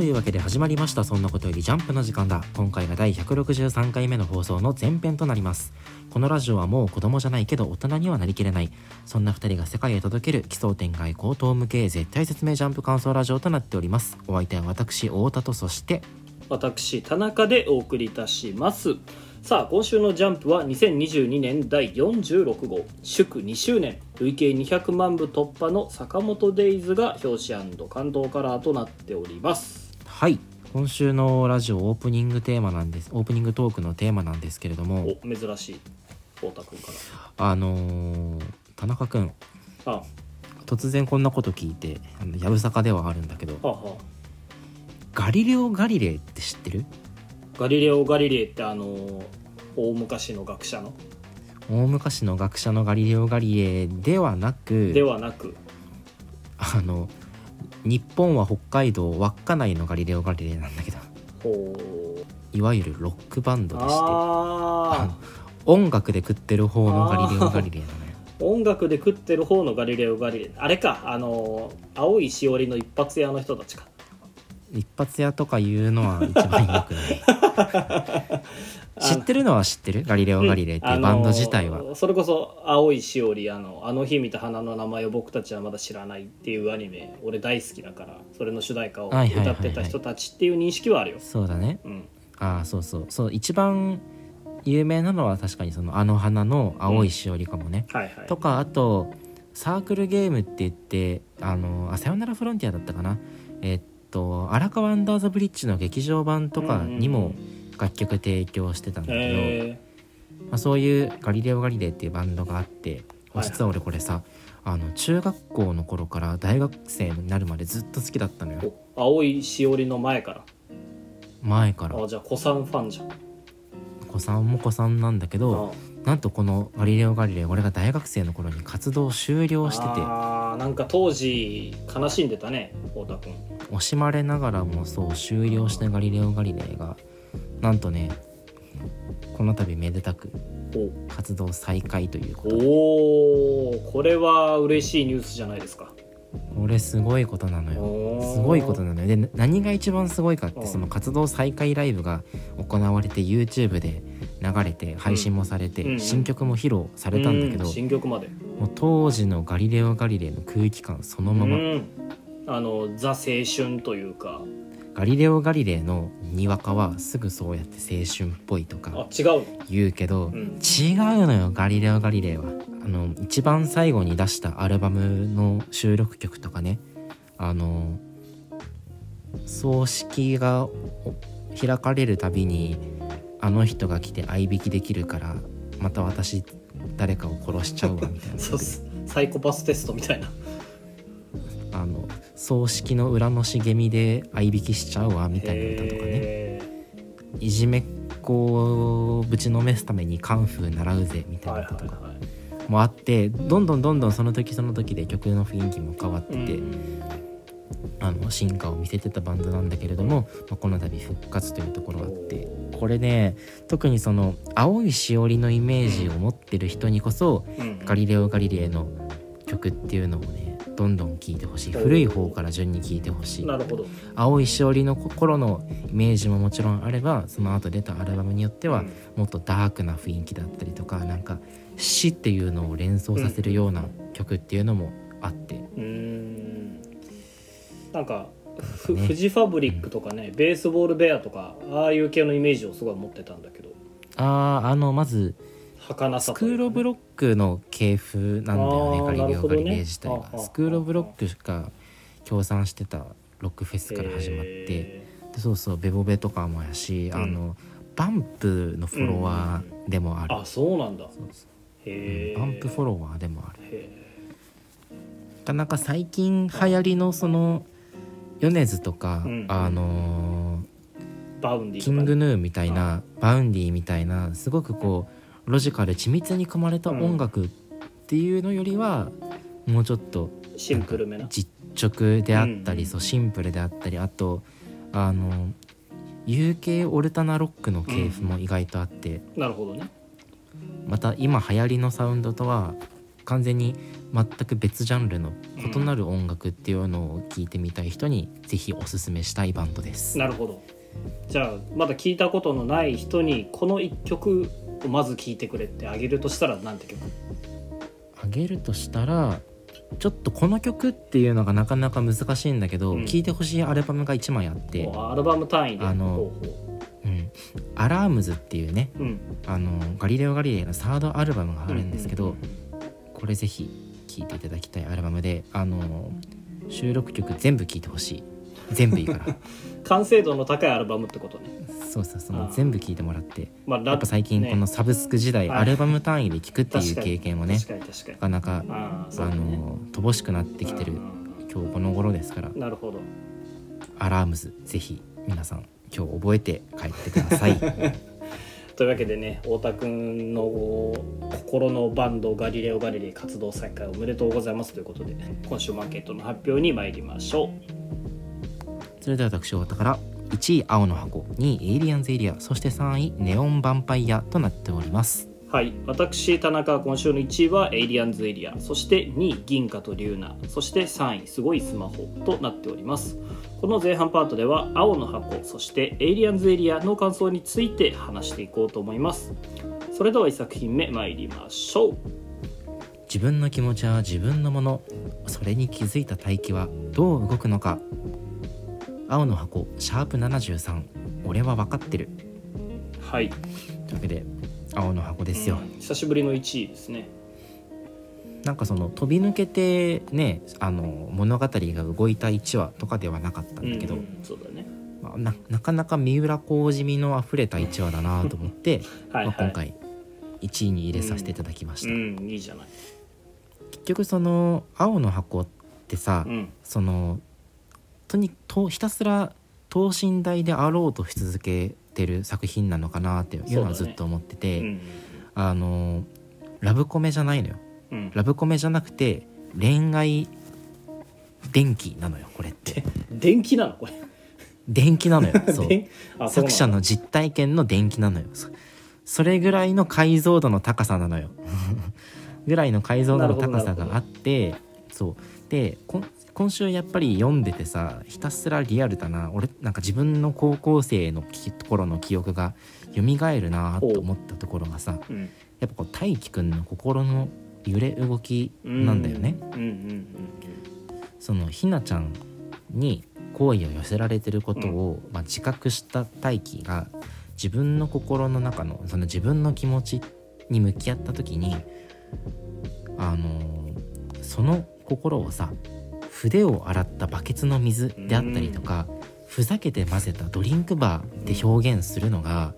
というわけで始まりました。そんなことよりジャンプの時間だ。今回が第163回目の放送の前編となります。このラジオはもう子供じゃないけど大人にはなりきれない。そんな2人が世界へ届ける奇想天外高等無形絶対説明ジャンプ感想ラジオとなっております。お相手は私太田とそして私田中でお送りいたします。さあ今週の「ジャンプ」は2022年第46号。祝2周年。累計200万部突破の坂本デイズが表紙関東カラーとなっております。はい。今週のラジオオープニングテーマなんですオープニングトークのテーマなんですけれどもお珍しい太田君かあのー田中君。らあ。突然こんなこと聞いてあのやぶさかではあるんだけどはあはガリレオ・ガリレイって知ってる？あガリレオ・ガリレイってあの大昔の学者の？大昔の学者のガリレオ・ガリレイではなくではなく。あの日本は北海道稚内のガリレオ・ガリレイなんだけど。いわゆるロックバンドでして。あ音楽で食ってる方のガリレオ・ガリレイなのよー。音楽で食ってる方のガリレオ・ガリレイあれか。あの青いしおりの一発屋の人たちか。一発屋とか言うのは一番良くない 知ってるのは知ってる？ガリレオ・ガリレイっていうバンド自体は、あのーそれこそ青いしおりあのあの日見た花の名前を僕たちはまだ知らないっていうアニメ俺大好きだからそれの主題歌をはいはいはいはい。歌ってた人たちっていう認識はあるよ、そうだね。うん。ああそうそう。そう一番有名なのは確かにその「あの花の青いしおり」かもね、はいはい。とかあとサークルゲームって言ってあのあさよならフロンティアだったかな。えっと荒川アンダーザブリッジの劇場版とかにも楽曲提供してたんだけど、えまあ、そういうガリレオ・ガリレイっていうバンドがあってはい実は俺これさあの中学校の頃から大学生になるまでずっと好きだったのーよ。お青いしおりの前から。前から。あじゃあ子さんファンじゃん。子さんも子さんなんだけどなんとこのガリレオ・ガリレイ俺が大学生の頃に活動終了してて。あーなんか当時悲しんでたね太田君惜しまれながらもそう終了したガリレオ・ガリレイがなんとねこの度めでたく活動再開ということ。でおおこれは嬉しいニュースじゃないですか。これすごいことなのよ。すごいことなのよ。でな何が一番すごいかっうん。てその活動再開ライブが行われて YouTube で流れて配信もされて、うん新曲も披露されたんだけど、う新曲まで。もう当時のガリレオ・ガリレイの空気感そのまま、うん。あのザ青春というか。ガリレオ・ガリレイのにわかはすぐそうやって青春っぽいとあか違う。の言うけど、うん。違うのよガリレオ・ガリレイは。あの一番最後に出したアルバムの収録曲とかね。あの葬式がお開かれるたびにあの人が来て相引きできるからまた私誰かを殺しちゃうわみたいな。そうっす。サイコパステストみたいなあの葬式の裏の茂みで相引きしちゃうわみたいな歌とかね。へいじめっ子をぶちのめすためにカンフー習うぜみたいなことがはい。もあってどんどんどんどんその時その時で曲の雰囲気も変わってて、うん。あの進化を見せてたバンドなんだけれども、まあ、この度復活というところがあって。これね特にその青いしおりのイメージを持ってる人にこそ、うんガリレオ・ガリレイの曲っていうのをねどんどん聴いてほしい。古い方から順に聴いてほしい。なるほど。青いしおりの頃のイメージももちろんあればその後出たアルバムによってはうん。もっとダークな雰囲気だったりとかなんか死っていうのを連想させるような曲っていうのもあって、うーん。なんかふね。フジファブリックとかねベースボールベアとかああいう系のイメージをすごい持ってたんだけど。あああのまず儚さね。スクール・オブ・ロックの系譜なんだよねガリレオ・ガリレイ自体は。ああスクール・オブ・ロックが協賛してたロックフェスから始まってへでそうそうベボベとかもやし、うん。あのバンプのフォロワーでもある、ーあそうなんだ。へえ。バンプフォロワーでもある。へなかなか最近流行りのその米津とか、うんあのーーVaundy、King Gnu みたいな Vaundy みたいなすごくこうロジカル緻密に組まれた音楽っていうのよりは、もうちょっとシンプルめな。実直であったり、うんそうシンプルであったりあとあの UK オルタナロックの系譜も意外とあって、なるほどね。また今流行りのサウンドとは完全に全く別ジャンルの異なる音楽っていうのを聞いてみたい人にぜひおすすめしたいバンドです。なるほど。じゃあまだ聞いたことのない人にこの1曲をまず聴いてくれってあげるとしたらなんて曲？あげるとしたらちょっとこの曲っていうのがなかなか難しいんだけど、うん。聴いてほしいアルバムが1枚あってアルバム単位で？あのほうほ「うん、アラームズ」っていうねううん。あのガリレオ・ガリレイのサードアルバムがあるんですけど、これぜひ聴いていただきたいアルバムであの収録曲全部聴いてほしい。全部いいから。完成度の高いアルバムってことねそうそうその全部聴いてもらってまあラやっぱ最近ねこのサブスク時代、はい。アルバム単位で聴くっていう経験もねなかなかああそうあの乏しくなってきてる今日この頃ですから。うんなるほど。アラームズぜひ皆さん今日覚えて帰ってください。というわけでね太田君の心のバンドガリレオ・ガリレイ活動再開おめでとうございますということで今週マーケットの発表に参りましょそれでは私太田から1位青の箱2位エイリアンズエリアそして3位ネオンヴァンパイアとなっております。うはい私田中今週の1位はエイリアンズエリアそして2位銀河と龍ナそして3位すごいスマホとなっております。この前半パートでは青の箱そしてエイリアンズエリアの感想について話していこうと思います。それでは1作品目参りましょう。自分の気持ちは自分のものそれに気づいた大気はどう動くのか青の箱シャープ73俺は分かってる。はい。というわけで青の箱ですよ、うん。久しぶりの1位ですね。なんかその飛び抜けてねあの物語が動いた1話とかではなかったんだけど、うんそうだね。まあななかなか三浦浩二味のあふれた1話だなと思って はい、まあ、はい、今回1位に入れさせていただきました、うんいいじゃない。結局その青の箱ってさ、うん。そのとにとひたすら等身大であろうとし続けてる作品なのかなっていうのはずっと思ってて、うんあのラブコメじゃないのよ。うん。ラブコメじゃなくて恋愛電気なのよこれって。電気なの？これ。電気なのよ そう。作者の実体験の電気なのよ。そそれぐらいの解像度の高さなのよ。ぐらいの解像度の高さがあってそう。でこん今週やっぱり読んでてさひたすらリアルだな。俺なんか自分の高校生のき頃の記憶が蘇るなと思ったところがさうん。やっぱこう大輝くんの心の揺れ動きなんだよね。そのひなちゃんに好意を寄せられてることを、まあ、自覚した大輝が自分の心の中のその自分の気持ちに向き合った時にあのーその心をさ筆を洗ったバケツの水であったりとか、ふざけて混ぜたドリンクバーで表現するのが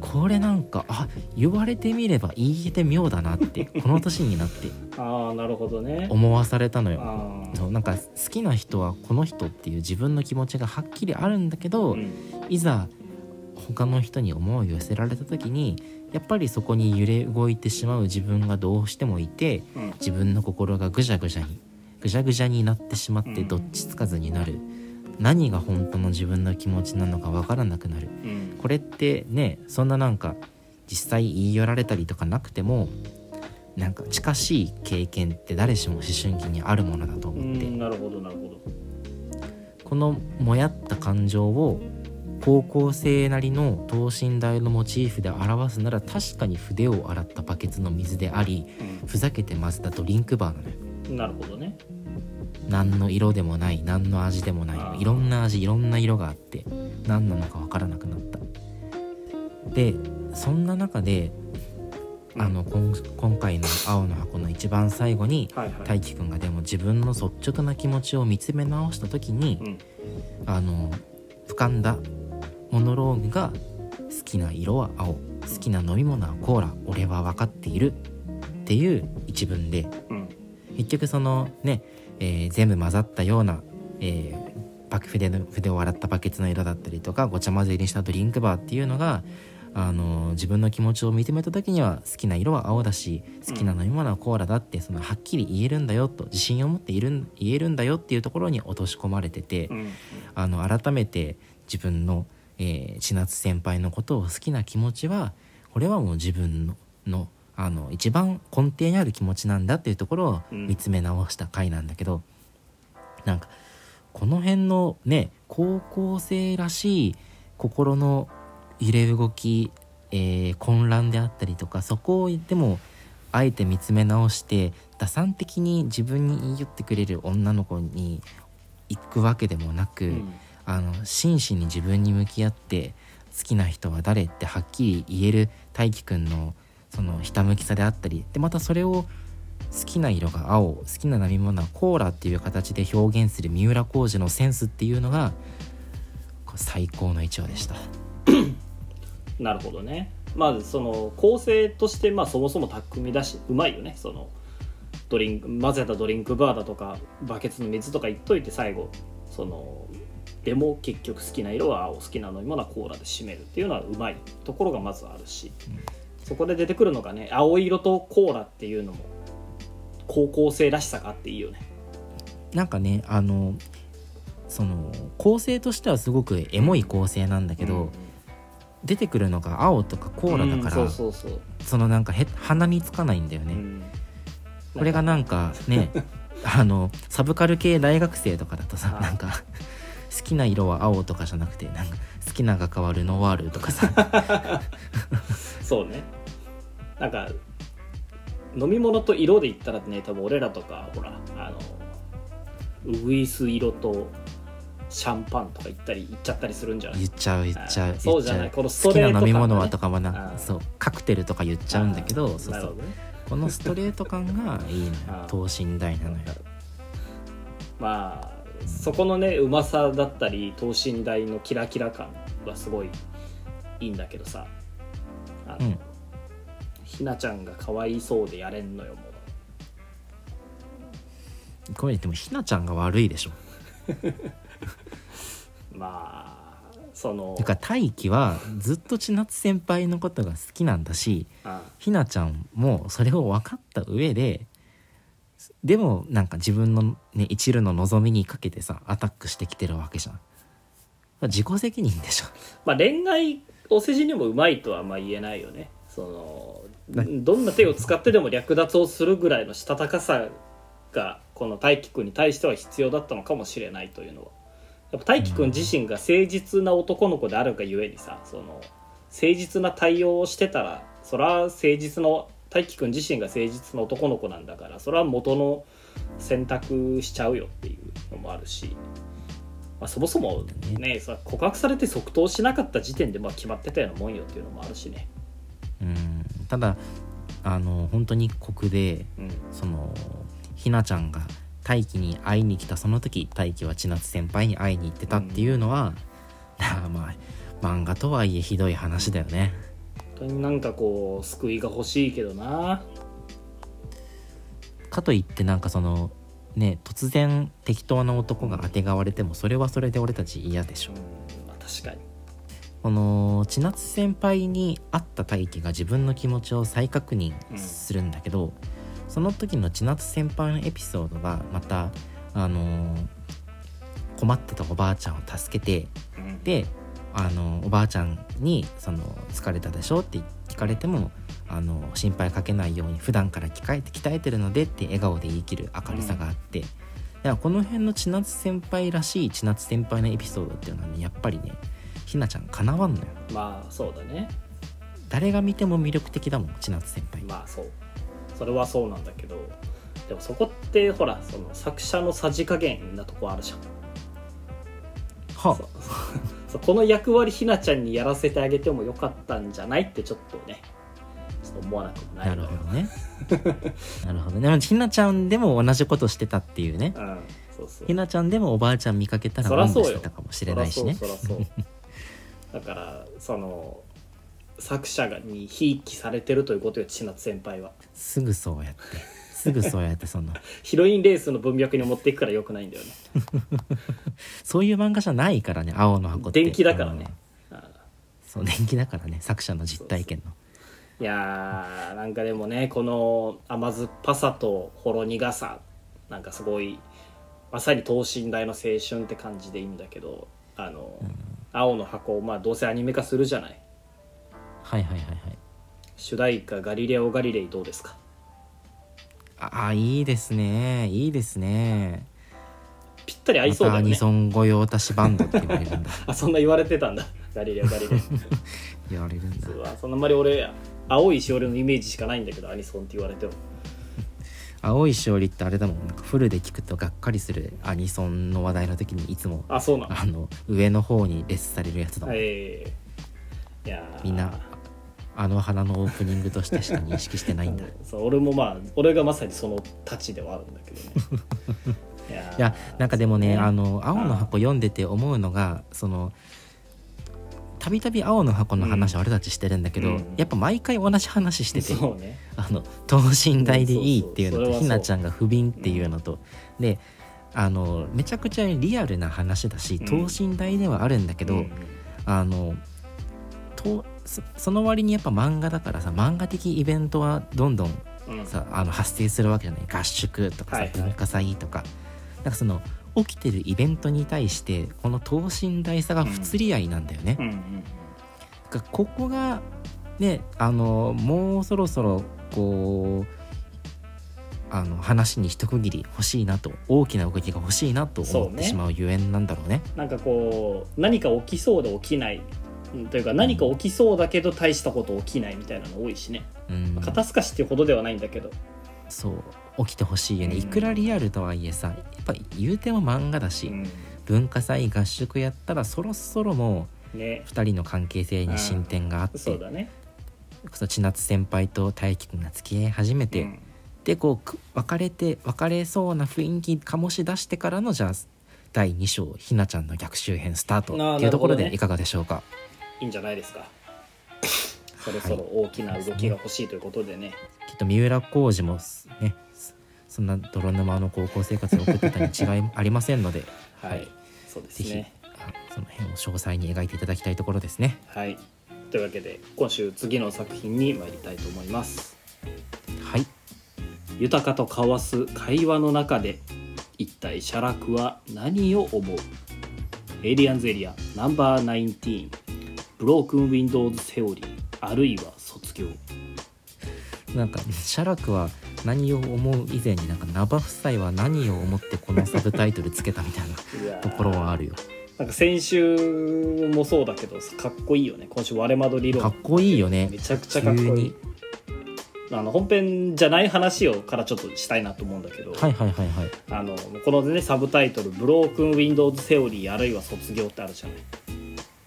これなんかあ言われてみれば言えて妙だなって この年になって。うんああなるほどね。思わされたのよ。そうなんか好きな人はこの人っていう自分の気持ちがはっきりあるんだけど、うん。いざ他の人に思いを寄せられた時にやっぱりそこに揺れ動いてしまう自分がどうしてもいてうん。自分の心がぐじゃぐじゃにぐじゃぐじゃになってしまってうん。どっちつかずになる、何が本当の自分の気持ちなのかわからなくなる。うん。これってねそんななんか実際言い寄られたりとかなくてもなんか近しい経験って誰しも思春期にあるものだとう思って、んなるほどなるほど。このもやった感情を高校生なりの等身大のモチーフで表すなら確かに筆を洗ったバケツの水でありふざけて混ぜたドリンクバーなのよ。うんなるほどね。何の色でもない何の味でもないいろんな味いろんな色があって何なのか分からなくなった。でそんな中であのこん今回の「青の箱」の一番最後に大輝くんがでも自分の率直な気持ちを見つめ直した時に、うん。あの浮かんだモノローグが「好きな色は青好きな飲み物はコーラ俺は分かっている」っていう一文でうん結局そのね、えー全部混ざったような、えーバ筆の筆を洗ったバケツの色だったりとかごちゃ混ぜにしたドリンクバーっていうのがあの自分の気持ちを認めた時には好きな色は青だし好きな飲み物はコーラだってそのはっきり言えるんだよと自信を持っているん言えるんだよっていうところに落とし込まれてて、うん。あの改めて自分の、えー千夏先輩のことを好きな気持ちはこれはもう自分ののあの一番根底にある気持ちなんだっていうところをうん。見つめ直した回なんだけど、なんかこの辺のね高校生らしい心の揺れ動き、えー混乱であったりとかそこをでもあえて見つめ直して打算的に自分に言い寄ってくれる女の子に行くわけでもなく、うん。あの真摯に自分に向き合って好きな人は誰ってはっきり言える大輝くんのそのひたむきさであったりでまたそれを好きな色が青好きな飲み物はコーラっていう形で表現する三浦浩二のセンスっていうのが最高の一話でした。なるほどね。まずその構成としてまあそもそも巧みだしうまいよね。そのドリンク混ぜたドリンクバーだとかバケツの水とか言っといて最後そのでも結局好きな色は青好きな飲み物はコーラで締めるっていうのはうまいところがまずあるし、そこで出てくるのがね青色とコーラっていうのも高校生らしさがあっていいよね。なんかねあのその構成としてはすごくエモい構成なんだけど、うん。出てくるのが青とかコーラだから、うんそうそうそう、そのなんかへ鼻につかないんだよね。うん。これがなんかねあのサブカル系大学生とかだとさはい。なんか好きな色は青とかじゃなくてなんか好きなが変わるノワールとかさ。そうねなんか飲み物と色で言ったらね多分俺らとかほらあのウグイス色とシャンパンとか言ったり言っちゃったりするんじゃない？言っちゃう言っちゃうあそうじゃない。このス好きなトレート感がね飲み物はとかはなあそうカクテルとか言っちゃうんだけどそうそう。なるほどね。このストレート感がいいの等身大なのよ。まあそこのねうまさだったり等身大のキラキラ感はすごいいいんだけどさ。あの、うんひなちゃんがかわいそうでやれんのよもう。これでもひなちゃんが悪いでしょ。まあそのてか大輝はずっと千夏先輩のことが好きなんだしあひなちゃんもそれを分かった上ででもなんか自分のね一縷の望みにかけてさアタックしてきてるわけじゃん。自己責任でしょ。まあ、恋愛お世辞にもうまいとはまあ言えないよねそのどんな手を使ってでも略奪をするぐらいのしたたかさがこの大輝くんに対しては必要だったのかもしれないというのはやっぱ大輝くん自身が誠実な男の子であるがゆえにさその誠実な対応をしてたらそれは誠実の大輝くん自身が誠実な男の子なんだからそれは元の選択しちゃうよっていうのもあるし、まあ、そもそもねさ告白されて即答しなかった時点でまあ決まってたようなもんよっていうのもあるしね。うん。ただあの本当に酷でうん。そのひなちゃんが大輝に会いに来たその時大輝は千夏先輩に会いに行ってたっていうのは、まあ漫画とはいえひどい話だよね。本当になんかこう救いが欲しいけどな。かといってなんかそのね突然適当な男があてがわれてもそれはそれで俺たち嫌でしょ。うん。まあ確かにこの千夏先輩に会った大輝が自分の気持ちを再確認するんだけど、その時の千夏先輩のエピソードがまたあのー困ってたおばあちゃんを助けてうんであのおばあちゃんにその「疲れたでしょ?」って聞かれてもあの心配かけないように普段から鍛えて鍛えてるのでって笑顔で言い切る明るさがあって、だからこの辺の千夏先輩らしい千夏先輩のエピソードっていうのはねやっぱりねひなちゃんかなわんのよ。まあそうだね。誰が見ても魅力的だもん千夏先輩、まあそう。それはそうなんだけど。でもそこってほらその作者のさじ加減なとこあるじゃん。はそう。そうこの役割ひなちゃんにやらせてあげてもよかったんじゃない？ってちょっとねちょっと思わなくもないな。るほどね。なるほどね。ひなちゃんでも同じことしてたっていうね。うん。そうそう。ひなちゃんでもおばあちゃん見かけたらそらそうよしてたかもしれないしね。そらそうそらそう だからその作者がにひいきされてるということよ千夏先輩は。すぐそうやって。すぐそうやってその。ヒロインレースの文脈に持っていくからよくないんだよね。そういう漫画じゃないからね青の箱って。電気だからね。うん。あそう電気だからね作者の実体験の。いやーなんかでもねこの甘酸っぱさとほろ苦さなんかすごいまさに等身大の青春って感じでいいんだけどあの、青の箱をまあどうせアニメ化するじゃない。はいはいはいはい。主題歌「ガリレオ・ガリレイ」どうですか？ああいいですね。いいですね。ぴったり合いそうだよねニソン御用達バンドって言われるんだ。あそんな言われてたんだ。ガリレオ・ガリレイ。言われるんだ。そんなあんまり俺青いしおりのイメージしかないんだけどアニソンって言われても青いしおりってあれだもん。なんかフルで聞くとがっかりするアニソンの話題の時にいつもあそうなの？あの上の方にレスされるやつだもん、えー、いやー。みんなあの花のオープニングとしてしか認識してないんだ。そう俺もまあ俺がまさにそのたちではあるんだけどね。いやー。いやなんかでもねそうあの青の箱読んでて思うのがそのたびたび青の箱の話俺たちしてるんだけど、うん。やっぱ毎回同じ話しててね。あの等身大でいいっていうのとひなちゃんが不憫っていうのと、であのめちゃくちゃリアルな話だしうん。等身大ではあるんだけど、うん。あのとそその割にやっぱ漫画だからさ漫画的イベントはどんどんうん。さあの発生するわけじゃない。合宿とかさ、文化祭とか。なんかその起きてるイベントに対してこの等身大さが不釣り合いなんだよね。うんうんだここがねあのもうそろそろこうあの話に一区切り欲しいなと大きな動きが欲しいなと思ってしまうゆえんなんだろうね。なんかこう何か起きそうで起きない。うんというか何か起きそうだけど大したこと起きないみたいなの多いしね。うん、肩透かしっていうほどではないんだけど。そう起きてほしいよね。うん。いくらリアルとはいえさやっぱ言うても漫画だし、うん。文化祭合宿やったらそろそろもね。う2人の関係性に進展があって、そうだね。千夏先輩と大輝くんが付き合い始めて、うん。でこうく別れて別れそうな雰囲気醸し出してからのじゃあ第2章ひなちゃんの逆襲編スタートっていうところでいかがでしょうか、いいんじゃないですか。そろそろ大きな動きが欲しいということでね、きっと三浦浩二もねそんな泥沼の高校生活を送ってたに違いありませんので はい、はいそうですぜひ、ねあその辺を詳細に描いていただきたいところですね。はい。というわけで今週次の作品に参りたいと思います。はい。豊かと交わす会話の中で一体写楽は何を思う？エイリアンズエリアナンバー19ブロークンウィンドウズセオリーあるいは卒業。なんか写楽は何を思う以前になんかナバ夫妻は何を思ってこのサブタイトルつけたみたいなところはあるよ。なんか先週もそうだけどかっこいいよね。今週割れ窓理論。かっこいいよね。めちゃくちゃかっこいい。あの本編じゃない話をからちょっとしたいなと思うんだけど、はいはいはいはい。あのこのねサブタイトル「ブロークンウィンドウズセオリーあるいは卒業」ってあるじゃない、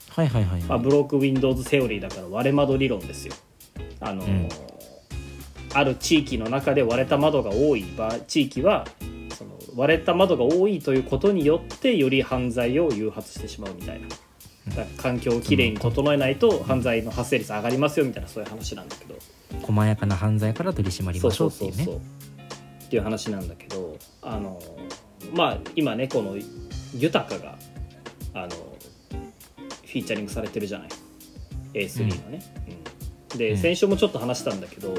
はいはいはいまあ、ブロークンウィンドウズセオリーだから割れ窓理論ですよ。あの、うんある地域の中で割れた窓が多い場地域はその割れた窓が多いということによってより犯罪を誘発してしまうみたいな。だ環境をきれいに整えないと犯罪の発生率上がりますよみたいなそういう話なんだけど。細やかな犯罪から取り締まりましょっていうね。そううそうそう。っていう話なんだけどあのまあ今ねこの豊かがあのフィーチャリングされてるじゃない。A3 のね、うんで、うん。先週もちょっと話したんだけど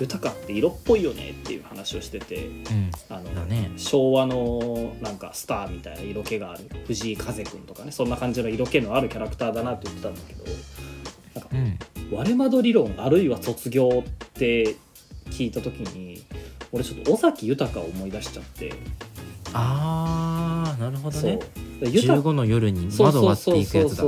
豊かって色っぽいよねっていう話をしててうん。あのだね。昭和のなんかスターみたいな色気がある。藤井風くんとかねそんな感じの色気のあるキャラクターだなって言ってたんだけどなんかうん。割れ窓理論あるいは卒業って聞いた時に俺ちょっと尾崎豊を思い出しちゃって。あーなるほどね15の夜にそう窓割ってそう。そういくやつだ。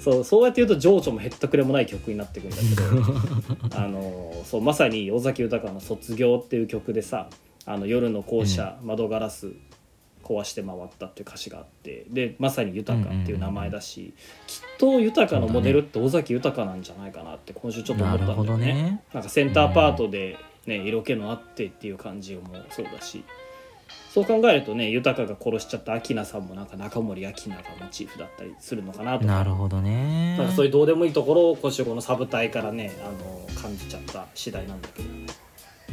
そうそうやって言う。と情緒もへったくれもない曲になってくるんだけどあのそう。まさに尾崎豊の「卒業」っていう曲でさあの夜の校舎、窓ガラス壊して回ったっていう歌詞があってでまさに豊っていう名前だし、きっと豊のモデルって尾崎豊なんじゃないかなって今週ちょっと思ったんだよね。ねなんかセンターパートで、ね色気のあってっていう感じもそう。だしそう考えるとね豊が殺しちゃった明菜さんもなんか中森明菜がモチーフだったりするのかなとか。なるほどね。なんかそういうどうでもいいところを今週このサブ隊からねあの感じちゃった次第なんだけど、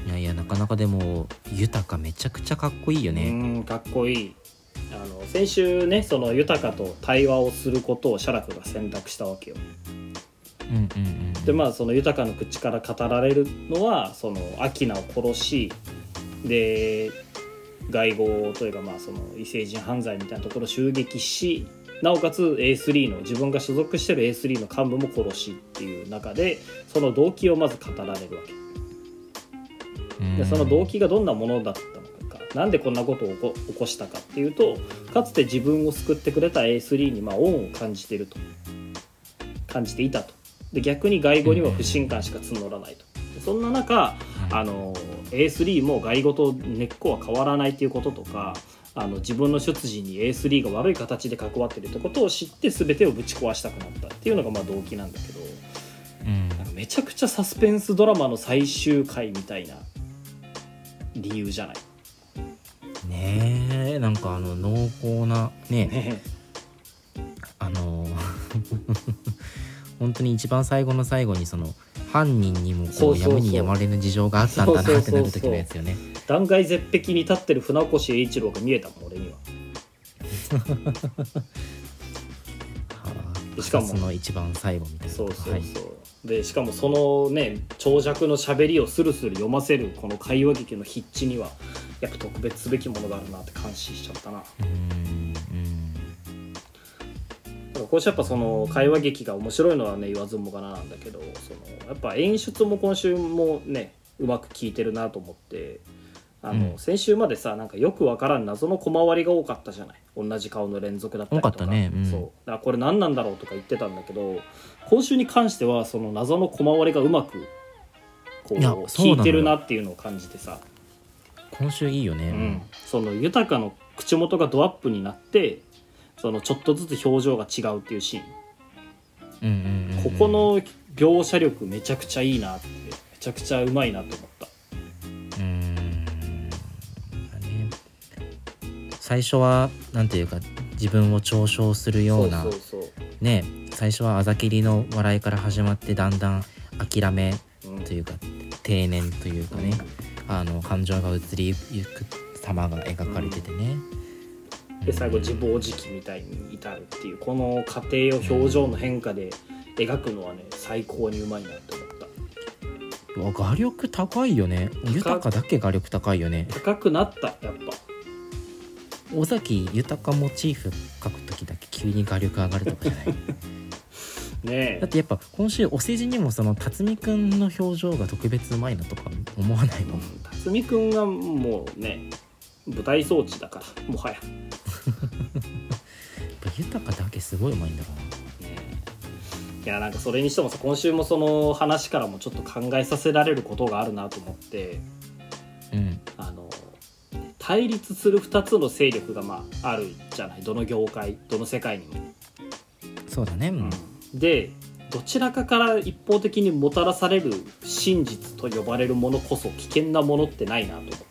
いやいやなかなかでも豊かめちゃくちゃかっこいいようねんかっこいい。あの先週ねその豊と対話をすることを写楽が選択したわけよ。うんうんうんでまあその豊の口から語られるのはその明菜を殺しで外号というかまあその異星人犯罪みたいなところを襲撃しなおかつ A3 の自分が所属してる A3 の幹部も殺しっていう中でその動機をまず語られるわけ。でその動機がどんなものだったのか。なんでこんなことを起こしたかっていうとかつて自分を救ってくれた A3 にまあ恩を感じてると。感じていたと。で逆に外語には不信感しか募らないと。でそんな中あの A3 も外語と根っこは変わらないっていうこととかあの自分の出自に A3 が悪い形で関わってるってことを知って全てをぶち壊したくなったっていうのがまあ動機なんだけどうん。なんかめちゃくちゃサスペンスドラマの最終回みたいな理由じゃない？ねえなんかあの濃厚なねねあの本当に一番最後の最後にその犯人にもこそうやむにやまれぬ事情があったんだなってなる時のやつよね。断崖絶壁に立ってる船越英一郎が見えたもん俺には。はあしかもその一番最後みたいな。そうそうそう、はいでしかもそのね長尺の喋りをスルスル読ませるこの会話劇の筆致にはやっぱ特別すべきものがあるなって感心しちゃったなうんらこうしてやっぱその会話劇が面白いのはね言わずもがななんだけどそのやっぱ演出も今週もねうまく効いてるなと思ってあの、うん。先週までさなんかよくわからん謎の小回りが多かったじゃない。同じ顔の連続だったりとか。多かったね。うん。そう。だからこれ何なんだろうとか言ってたんだけど今週に関してはその謎の小回りがうまくこういやそうなのよ効いてるなっていうのを感じてさ、今週いいよね。うん、その豊かの口元がドアップになってそのちょっとずつ表情が違うっていうシーン。うんうんうんうん。ここの描写力めちゃくちゃいいなってめちゃくちゃうまいなと思った。うーん最初はなんていうか自分を嘲笑するようなね最初はあざきりの笑いから始まってだんだん諦めうん。というか定年というかね、あの感情が移りゆく様が描かれててね、で最後自暴自棄みたいに至るっていうこの過程を表情の変化で描くのはね最高にうまいなって思った。うわ画力高いよね。豊かだけ画力高いよね。高くなったやっぱ。尾崎豊モチーフ描く時だけ急に画力上がるとかじゃない？ねだってやっぱ今週お世辞にもその辰巳くんの表情が特別うまいなとか思わないもん辰巳くんがもうね舞台装置だからもはや豊かだけすごいうまいんだろうなねいやなんかそれにしてもさ今週もその話からもちょっと考えさせられることがあるなと思ってうん。あの対立する2つの勢力がまああるじゃない？どの業界どの世界にも。そうだね。うん。でどちらかから一方的にもたらされる真実と呼ばれるものこそ危険なものってないなと思って。さ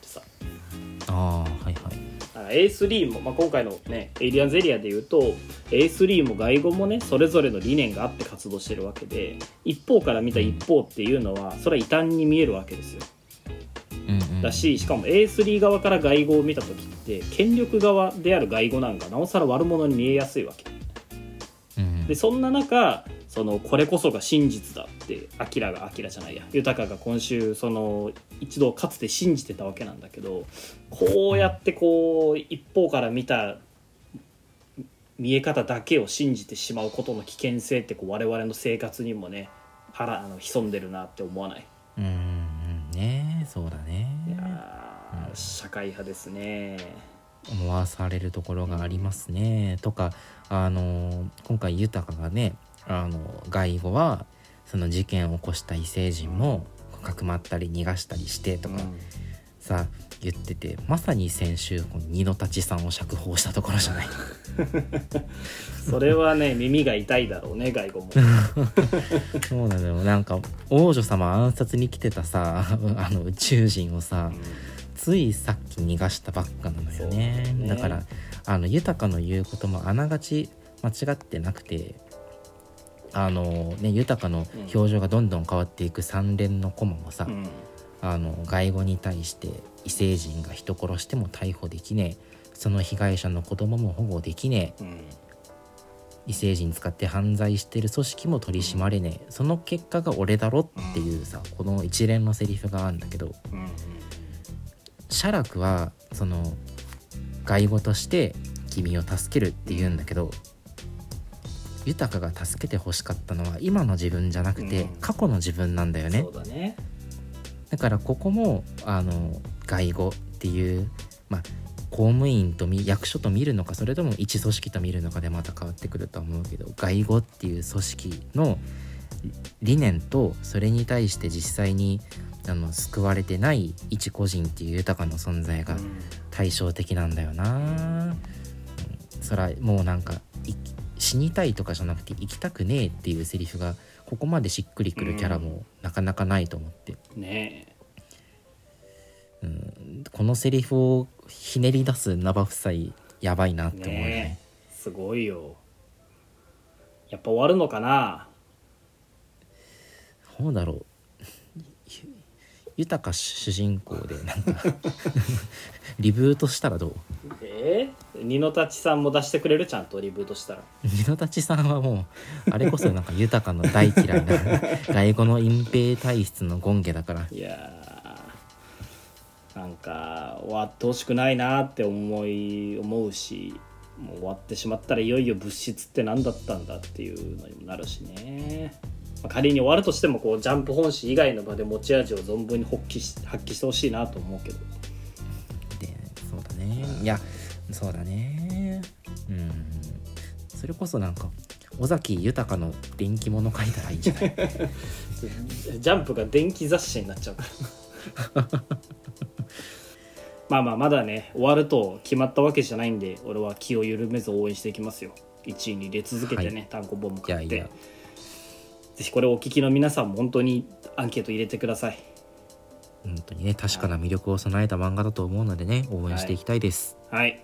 ああはいはい。だから A3 も、まあ、今回のねエイリアンズエリアでいうと A3 も外語もねそれぞれの理念があって活動してるわけで一方から見た一方っていうのはそれは異端に見えるわけですよ。うんうん。だししかも A3 側から外語を見た時って権力側である外語なんかなおさら悪者に見えやすいわけ。うん。でそんな中そのこれこそが真実だってアキラがアキラじゃないや。豊が今週その一度かつて信じてたわけなんだけどこうやってこう一方から見た見え方だけを信じてしまうことの危険性ってこう我々の生活にもね腹あの潜んでるなって思わない？うんうんねそうだね。いやー社会派ですね。思わされるところがありますね。とかあの今回豊がねあの外語はその事件を起こした異星人もかくまったり逃がしたりしてとかさ、言っててまさに先週この二の立さんを釈放したところじゃない。それはね耳が痛いだろうね外語も。そうなのよ。なんか王女様暗殺に来てたさ あの宇宙人をさついさっき逃がしたばっかなのよね。ね。だからあの豊の言うこともあながち間違ってなくてあのね豊の表情がどんどん変わっていく三連の駒もさ、うん。あの外語に対して異星人が人殺しても逮捕できねえ。その被害者の子供も保護できねえ。うん。異星人使って犯罪してる組織も取り締まれねえ。その結果が俺だろっていうさこの一連のセリフがあるんだけどうん写楽はその外語として君を助けるって言うんだけど豊が助けて欲しかったのは今の自分じゃなくて、うん。過去の自分なんだよね。そうだね。だからここもあの外語っていう、まあ、公務員とみ役所と見るのかそれとも一組織と見るのかでまた変わってくるとは思うけど外語っていう組織の理念とそれに対して実際にあの救われてない一個人っていう豊かな存在がうん。対照的なんだよな、うん。そらもうなんかい死にたいとかじゃなくて生きたくねえっていうセリフがここまでしっくりくるキャラもなかなかないと思って、ねうん、このセリフをひねり出すナバ夫妻やばいなっえて思うよね。ねえ。すごいよ。やっぱ終わるのかな。どうだろう。ゆ豊か主人公でなんか リブートしたらどう？えー、二の太さんも出してくれる？ちゃんとリブートしたら。二の立さんはもうあれこそなんか豊かの大嫌いな 外語の隠蔽体質の権下だから。いやーなんか終わってほしくないなって思い思うしもう終わってしまったらいよいよ物質って何だったんだっていうのにもなるしね、まあ仮に終わるとしてもこうジャンプ本誌以外の場で持ち味を存分に発揮し発揮してほしいなと思うけど。でそうだね。いやそうだね。うん。それこそなんか尾崎豊の電気物書いたらいいんじゃない？ジャンプが電気雑誌になっちゃうから。まあまあまだね終わると決まったわけじゃないんで俺は気を緩めず応援していきますよ。1位に入れ続けてね、はい。単行本も買って。いやいやぜひこれをお聞きの皆さんも本当にアンケート入れてください。本当にね確かな魅力を備えた漫画だと思うのでね応援していきたいです、はい。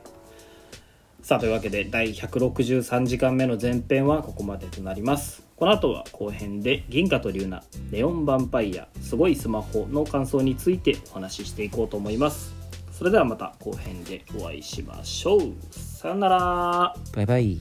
さあというわけで第163時間目の前編はここまでとなります。この後は後編で銀河と龍ナネオンヴァンパイアすごいスマホの感想についてお話ししていこうと思います。それではまた後編でお会いしましょう。さよなら。バイバイ